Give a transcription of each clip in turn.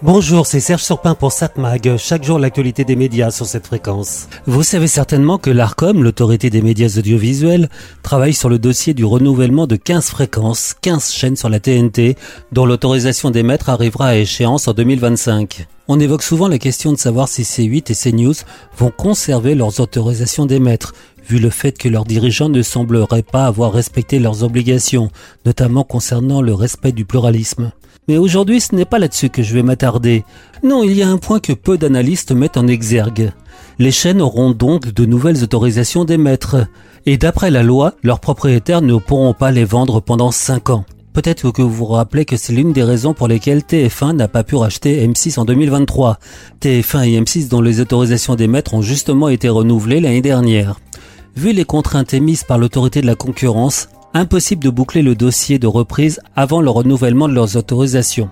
Bonjour, c'est Serge Surpin pour SatMag. Chaque jour, l'actualité des médias sur cette fréquence. Vous savez certainement que l'ARCOM, l'autorité des médias audiovisuels, travaille sur le dossier du renouvellement de 15 fréquences, 15 chaînes sur la TNT, dont l'autorisation d'émettre arrivera à échéance en 2025. On évoque souvent la question de savoir si C8 et CNews vont conserver leurs autorisations d'émettre, vu le fait que leurs dirigeants ne sembleraient pas avoir respecté leurs obligations, notamment concernant le respect du pluralisme. Mais aujourd'hui, ce n'est pas là-dessus que je vais m'attarder. Non, il y a un point que peu d'analystes mettent en exergue. Les chaînes auront donc de nouvelles autorisations d'émettre. Et d'après la loi, leurs propriétaires ne pourront pas les vendre pendant 5 ans. Peut-être que vous vous rappelez que c'est l'une des raisons pour lesquelles TF1 n'a pas pu racheter M6 en 2023. TF1 et M6 dont les autorisations d'émettre ont justement été renouvelées l'année dernière. Vu les contraintes émises par l'autorité de la concurrence, impossible de boucler le dossier de reprise avant le renouvellement de leurs autorisations.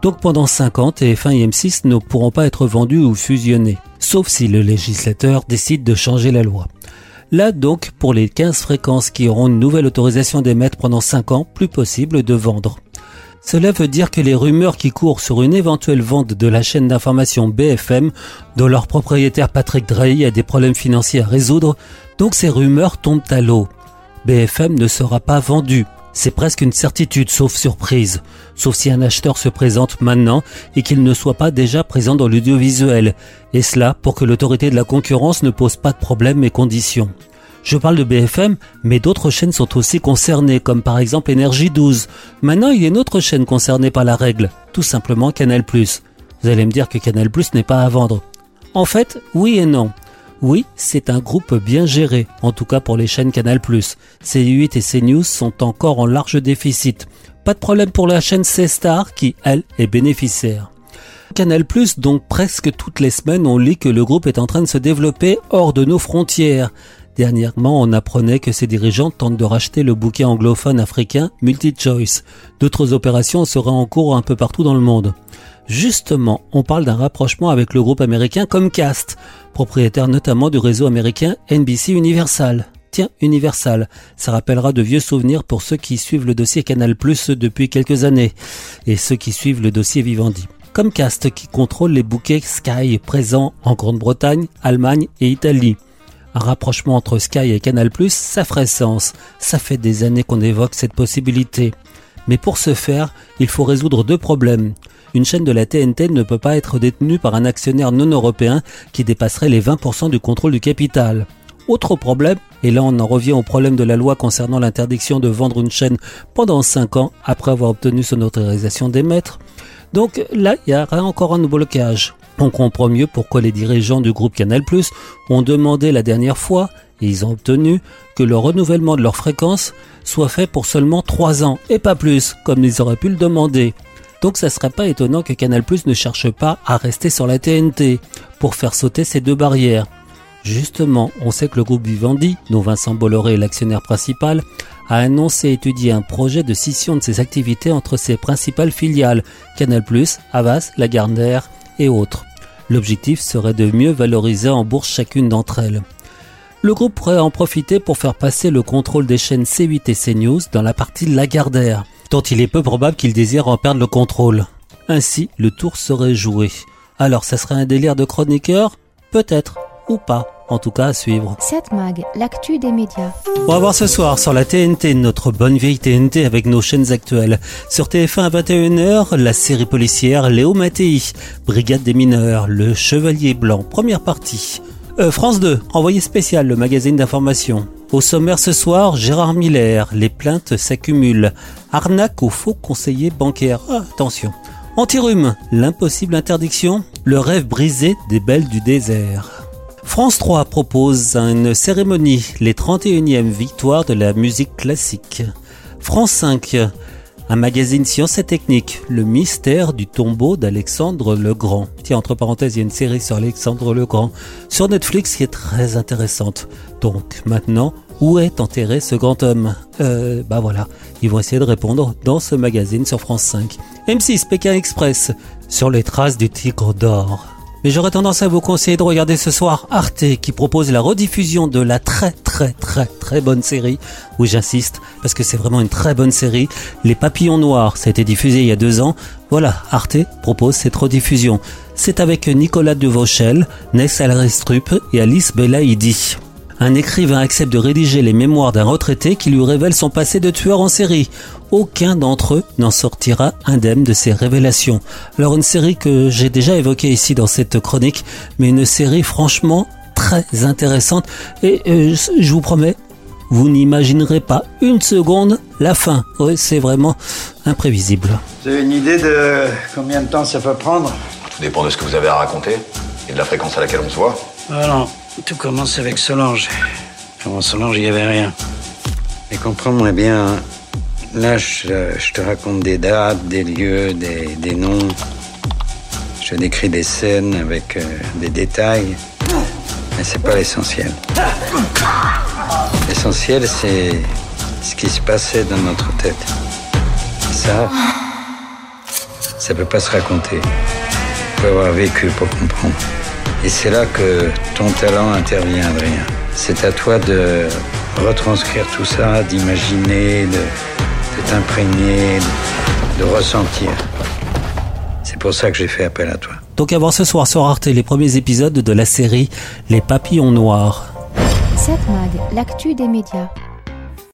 Donc pendant 5 ans, TF1 et M6 ne pourront pas être vendus ou fusionnés, sauf si le législateur décide de changer la loi. Là donc, pour les 15 fréquences qui auront une nouvelle autorisation d'émettre pendant 5 ans, plus possible de vendre. Cela veut dire que les rumeurs qui courent sur une éventuelle vente de la chaîne d'information BFM, dont leur propriétaire Patrick Drahi a des problèmes financiers à résoudre, donc ces rumeurs tombent à l'eau. BFM ne sera pas vendu. C'est presque une certitude, sauf surprise. Sauf si un acheteur se présente maintenant et qu'il ne soit pas déjà présent dans l'audiovisuel. Et cela pour que l'autorité de la concurrence ne pose pas de problèmes et conditions. Je parle de BFM, mais d'autres chaînes sont aussi concernées, comme par exemple Énergie 12. Maintenant, il y a une autre chaîne concernée par la règle, tout simplement Canal+. Vous allez me dire que Canal+, n'est pas à vendre. En fait, oui et non. Oui, c'est un groupe bien géré, en tout cas pour les chaînes Canal+. C8 et CNews sont encore en large déficit. Pas de problème pour la chaîne C-Star qui, elle, est bénéficiaire. Canal+, donc presque toutes les semaines, on lit que le groupe est en train de se développer hors de nos frontières. Dernièrement, on apprenait que ses dirigeants tentent de racheter le bouquet anglophone africain MultiChoice. D'autres opérations seraient en cours un peu partout dans le monde. Justement, on parle d'un rapprochement avec le groupe américain Comcast, propriétaire notamment du réseau américain NBC Universal. Tiens, Universal, ça rappellera de vieux souvenirs pour ceux qui suivent le dossier Canal depuis quelques années et ceux qui suivent le dossier Vivendi. Comcast qui contrôle les bouquets Sky présents en Grande-Bretagne, Allemagne et Italie. Un rapprochement entre Sky et Canal+, ça ferait sens. Ça fait des années qu'on évoque cette possibilité. Mais pour ce faire, il faut résoudre deux problèmes une chaîne de la TNT ne peut pas être détenue par un actionnaire non européen qui dépasserait les 20% du contrôle du capital. Autre problème, et là on en revient au problème de la loi concernant l'interdiction de vendre une chaîne pendant 5 ans après avoir obtenu son autorisation d'émettre. Donc là, il y aura encore un blocage. On comprend mieux pourquoi les dirigeants du groupe Canal Plus ont demandé la dernière fois, et ils ont obtenu, que le renouvellement de leur fréquence soit fait pour seulement 3 ans, et pas plus, comme ils auraient pu le demander. Donc ça serait pas étonnant que Canal Plus ne cherche pas à rester sur la TNT pour faire sauter ces deux barrières. Justement, on sait que le groupe Vivendi, dont Vincent Bolloré est l'actionnaire principal, a annoncé étudier un projet de scission de ses activités entre ses principales filiales, Canal+, Havas, Lagardère et autres. L'objectif serait de mieux valoriser en bourse chacune d'entre elles. Le groupe pourrait en profiter pour faire passer le contrôle des chaînes C8 et CNews dans la partie Lagardère dont il est peu probable qu'il désire en perdre le contrôle. Ainsi, le tour serait joué. Alors, ça serait un délire de chroniqueur? Peut-être, ou pas. En tout cas, à suivre. Cette mag, l'actu des médias. On va voir ce soir sur la TNT, notre bonne vieille TNT avec nos chaînes actuelles. Sur TF1 à 21h, la série policière Léo Mattei, Brigade des mineurs, Le Chevalier Blanc, première partie. Euh, France 2, envoyé spécial, le magazine d'information. Au sommaire ce soir, Gérard Miller, les plaintes s'accumulent. Arnaque aux faux conseillers bancaires. Ah, attention. Antirume, l'impossible interdiction, le rêve brisé des belles du désert. France 3 propose une cérémonie, les 31e victoires de la musique classique. France 5, un magazine science et technique, le mystère du tombeau d'Alexandre le Grand. Tiens, entre parenthèses, il y a une série sur Alexandre le Grand sur Netflix qui est très intéressante. Donc maintenant, où est enterré ce grand homme? Euh, bah voilà, ils vont essayer de répondre dans ce magazine sur France 5. M6 Pékin Express, sur les traces du tigre d'or. Mais j'aurais tendance à vous conseiller de regarder ce soir Arte qui propose la rediffusion de la très très très très bonne série. Oui j'insiste parce que c'est vraiment une très bonne série. Les Papillons Noirs, ça a été diffusé il y a deux ans. Voilà, Arte propose cette rediffusion. C'est avec Nicolas Devauchel, Ness Alrestrup et Alice Belaïdi un écrivain accepte de rédiger les mémoires d'un retraité qui lui révèle son passé de tueur en série. Aucun d'entre eux n'en sortira indemne de ces révélations. Alors une série que j'ai déjà évoquée ici dans cette chronique, mais une série franchement très intéressante et euh, je vous promets, vous n'imaginerez pas une seconde la fin. Oui, c'est vraiment imprévisible. Vous avez une idée de combien de temps ça peut prendre? Tout dépend de ce que vous avez à raconter et de la fréquence à laquelle on se voit. Alors, tout commence avec Solange. Avant Solange, il n'y avait rien. Mais comprends-moi bien, là, je, te raconte des dates, des lieux, des, noms. Je décris des scènes avec euh, des détails. Mais c'est pas l'essentiel. L'essentiel, c'est ce qui se passait dans notre tête. ça, ça peut pas se raconter. Il faut avoir vécu pour comprendre. Et c'est là que ton talent intervient, Adrien. C'est à toi de retranscrire tout ça, d'imaginer, de, t'imprégner, de, ressentir. C'est pour ça que j'ai fait appel à toi. Donc à voir ce soir sur Arte les premiers épisodes de la série Les Papillons Noirs. Cette mag, l'actu des médias.